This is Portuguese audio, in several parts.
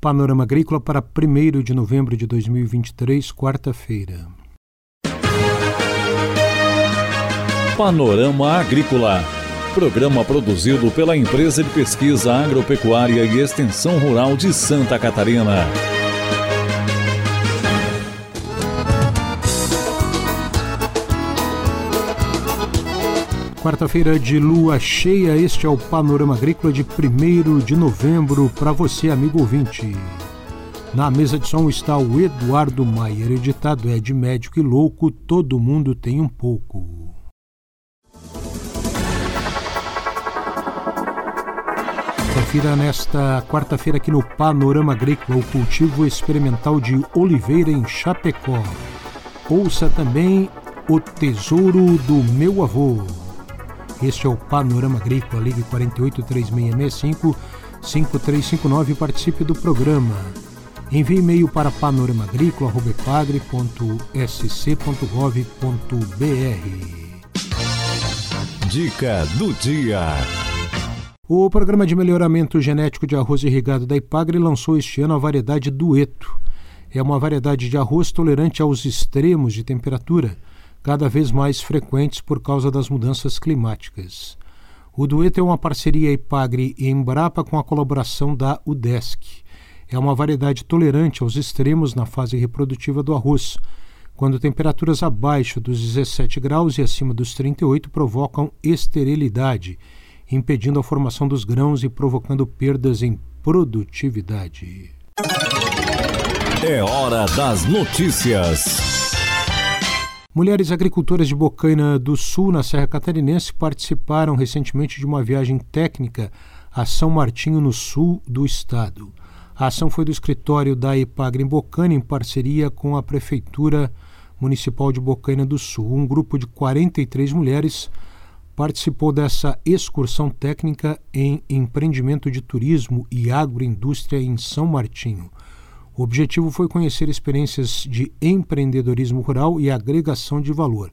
Panorama Agrícola para 1 de novembro de 2023, quarta-feira. Panorama Agrícola. Programa produzido pela Empresa de Pesquisa Agropecuária e Extensão Rural de Santa Catarina. Quarta-feira de lua cheia, este é o Panorama Agrícola de 1 de novembro para você, amigo ouvinte. Na mesa de som está o Eduardo Maier, editado é de médico e louco, todo mundo tem um pouco. Confira nesta quarta-feira aqui no Panorama Agrícola o cultivo experimental de oliveira em Chapecó. Ouça também O Tesouro do Meu Avô. Este é o Panorama Agrícola, ligue 48 3665 5359 e participe do programa. Envie e-mail para panoramagrícola.epagre.sc.gov.br. Dica do dia. O Programa de Melhoramento Genético de Arroz Irrigado da Ipagre lançou este ano a variedade Dueto. É uma variedade de arroz tolerante aos extremos de temperatura cada vez mais frequentes por causa das mudanças climáticas. O dueto é uma parceria Ipagre e Embrapa com a colaboração da UDESC. É uma variedade tolerante aos extremos na fase reprodutiva do arroz, quando temperaturas abaixo dos 17 graus e acima dos 38 provocam esterilidade, impedindo a formação dos grãos e provocando perdas em produtividade. É hora das notícias. Mulheres agricultoras de Bocaina do Sul, na Serra Catarinense, participaram recentemente de uma viagem técnica a São Martinho, no sul do estado. A ação foi do escritório da EPAGRE em Bocaina, em parceria com a Prefeitura Municipal de Bocaina do Sul. Um grupo de 43 mulheres participou dessa excursão técnica em empreendimento de turismo e agroindústria em São Martinho. O objetivo foi conhecer experiências de empreendedorismo rural e agregação de valor.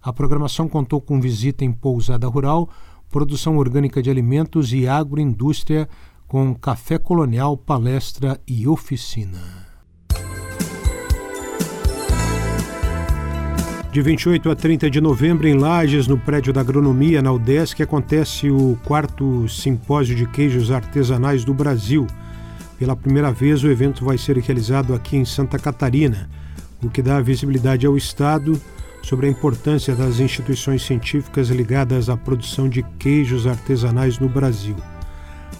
A programação contou com visita em pousada rural, produção orgânica de alimentos e agroindústria, com café colonial, palestra e oficina. De 28 a 30 de novembro, em Lages, no prédio da Agronomia, na UDESC, acontece o quarto simpósio de queijos artesanais do Brasil. Pela primeira vez, o evento vai ser realizado aqui em Santa Catarina, o que dá visibilidade ao Estado sobre a importância das instituições científicas ligadas à produção de queijos artesanais no Brasil.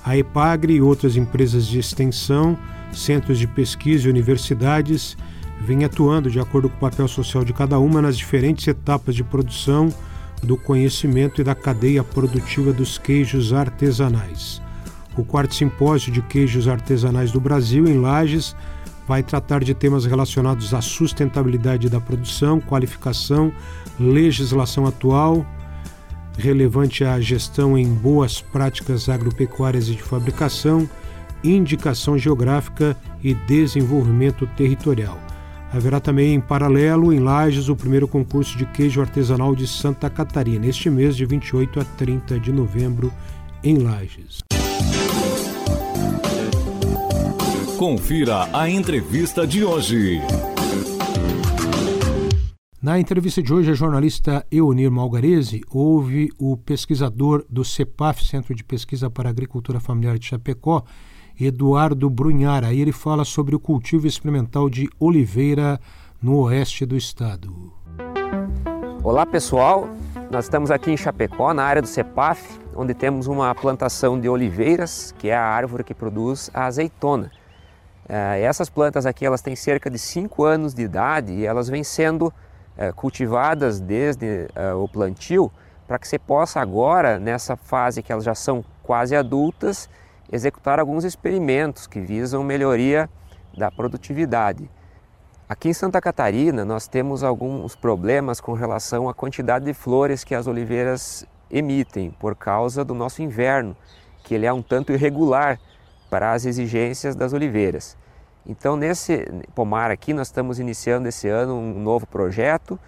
A EPAGRE e outras empresas de extensão, centros de pesquisa e universidades vêm atuando de acordo com o papel social de cada uma nas diferentes etapas de produção do conhecimento e da cadeia produtiva dos queijos artesanais. O quarto simpósio de queijos artesanais do Brasil, em Lages, vai tratar de temas relacionados à sustentabilidade da produção, qualificação, legislação atual, relevante à gestão em boas práticas agropecuárias e de fabricação, indicação geográfica e desenvolvimento territorial. Haverá também em paralelo, em Lages, o primeiro concurso de queijo artesanal de Santa Catarina, este mês de 28 a 30 de novembro, em Lages. Confira a entrevista de hoje. Na entrevista de hoje, a jornalista Eunir Malgarese ouve o pesquisador do CEPAF, Centro de Pesquisa para Agricultura Familiar de Chapecó, Eduardo Brunhara. Aí ele fala sobre o cultivo experimental de oliveira no oeste do estado. Olá pessoal, nós estamos aqui em Chapecó, na área do CEPAF, onde temos uma plantação de oliveiras, que é a árvore que produz a azeitona. É, essas plantas aqui elas têm cerca de 5 anos de idade e elas vêm sendo é, cultivadas desde é, o plantio para que você possa agora, nessa fase que elas já são quase adultas, executar alguns experimentos que visam melhoria da produtividade. Aqui em Santa Catarina nós temos alguns problemas com relação à quantidade de flores que as oliveiras emitem por causa do nosso inverno, que ele é um tanto irregular para as exigências das oliveiras. Então, nesse pomar aqui, nós estamos iniciando esse ano um novo projeto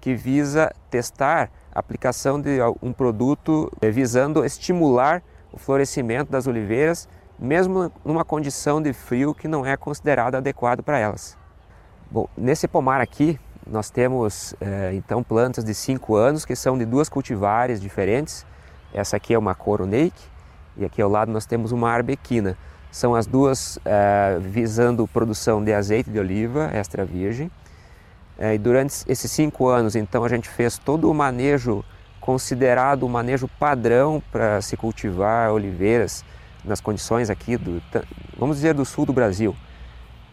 que visa testar a aplicação de um produto eh, visando estimular o florescimento das oliveiras mesmo numa condição de frio que não é considerado adequado para elas. Bom, nesse pomar aqui nós temos é, então plantas de 5 anos que são de duas cultivares diferentes. Essa aqui é uma coroneic e aqui ao lado nós temos uma arbequina. São as duas é, visando produção de azeite de oliva extra virgem. É, e durante esses cinco anos, então, a gente fez todo o manejo considerado o manejo padrão para se cultivar oliveiras nas condições aqui do, vamos dizer, do sul do Brasil.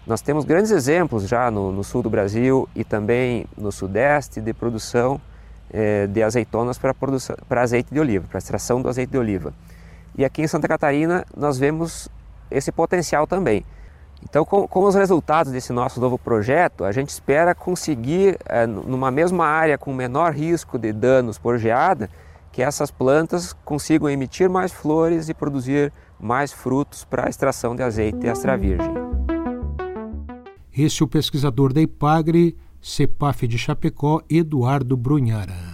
Nós temos grandes exemplos já no, no sul do Brasil e também no sudeste de produção eh, de azeitonas para, produção, para azeite de oliva, para extração do azeite de oliva. E aqui em Santa Catarina nós vemos esse potencial também. Então, com, com, os resultados desse nosso novo projeto, a gente espera conseguir, é, numa mesma área com menor risco de danos por geada, que essas plantas consigam emitir mais flores e produzir mais frutos para a extração de azeite extra virgem. Esse é o pesquisador da IPAGRE, CEPAF de Chapecó, Eduardo Brunhara.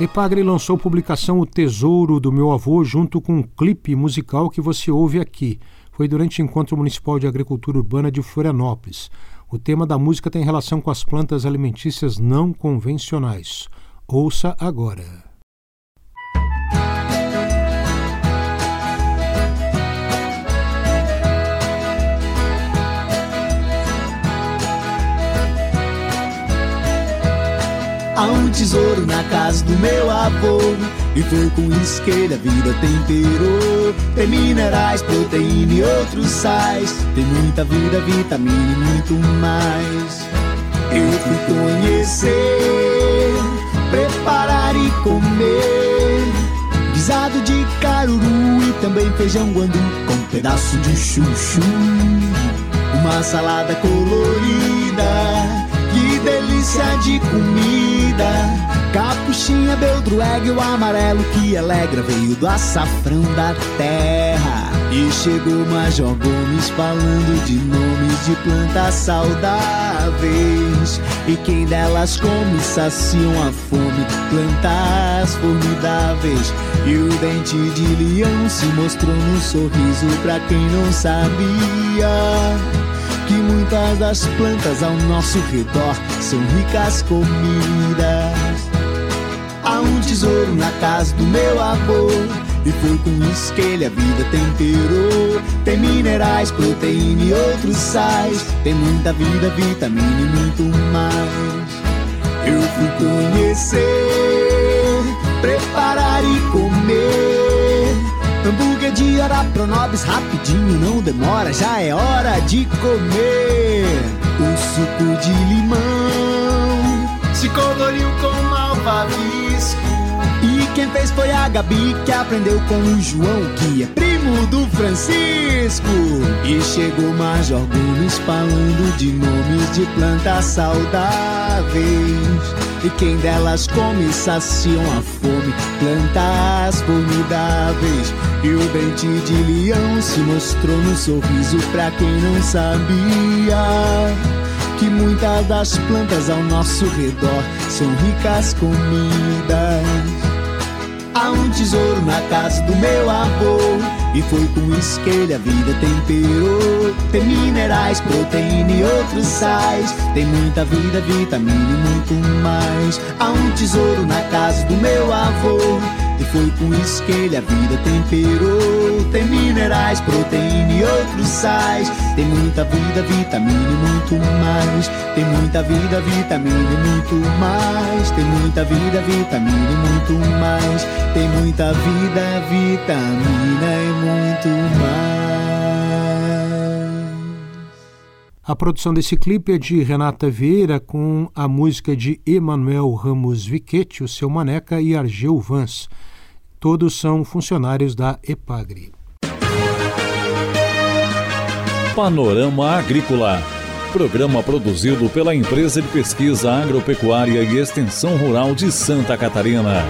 Epagre lançou publicação O Tesouro do Meu Avô junto com um clipe musical que você ouve aqui foi durante o Encontro Municipal de Agricultura Urbana de Florianópolis. O tema da música tem relação com as plantas alimentícias não convencionais. Ouça agora. Há um tesouro na casa do meu avô E foi com isso que ele a vida temperou Tem minerais, proteína e outros sais. Tem muita vida, vitamina e muito mais. Eu fui conhecer, preparar e comer. Guisado de caruru e também feijão guandu Com um pedaço de chuchu. Uma salada colorida delícia de comida. Capuchinha, beldroeg, o amarelo que alegra veio do açafrão da terra. E chegou Major Gomes falando de nomes de plantas saudáveis. E quem delas come saciam a fome, plantas formidáveis. E o dente de leão se mostrou no sorriso pra quem não sabia que muitas das plantas ao nosso redor são ricas comidas. Há um tesouro na casa do meu avô. E foi com isso que ele a vida temperou. Tem minerais, proteína e outros sais. Tem muita vida, vitamina e muito mais. Eu fui conhecer, de Arapronobis rapidinho, não demora, já é hora de comer. O suco de limão se coloriu com malvavisco. E quem fez foi a Gabi que aprendeu com o João, que é primo do Francisco. E chegou Major Gomes falando de nomes de plantas saudáveis. E quem delas come saciam a fome, plantas formidáveis. E o dente de leão se mostrou no sorriso pra quem não sabia. Que muitas das plantas ao nosso redor são ricas comidas. Há um tesouro na casa do meu avô e foi com isso que ele a vida temperou. Tem minerais, proteína e outros sais. Tem muita vida, vitamina e muito mais. Há um tesouro na casa do meu avô. E foi com isso que ele a vida temperou. Tem minerais, proteína e outros sais. Tem muita vida, vitamina e muito mais. Tem muita vida, vitamina e muito mais. Tem muita vida, vitamina e muito mais. Tem muita vida, vitamina e muito mais. A produção desse clipe é de Renata Vieira com a música de Emanuel Ramos Viquete, o seu Maneca e Argel Vans. Todos são funcionários da EPAGRE. Panorama Agrícola. Programa produzido pela Empresa de Pesquisa Agropecuária e Extensão Rural de Santa Catarina.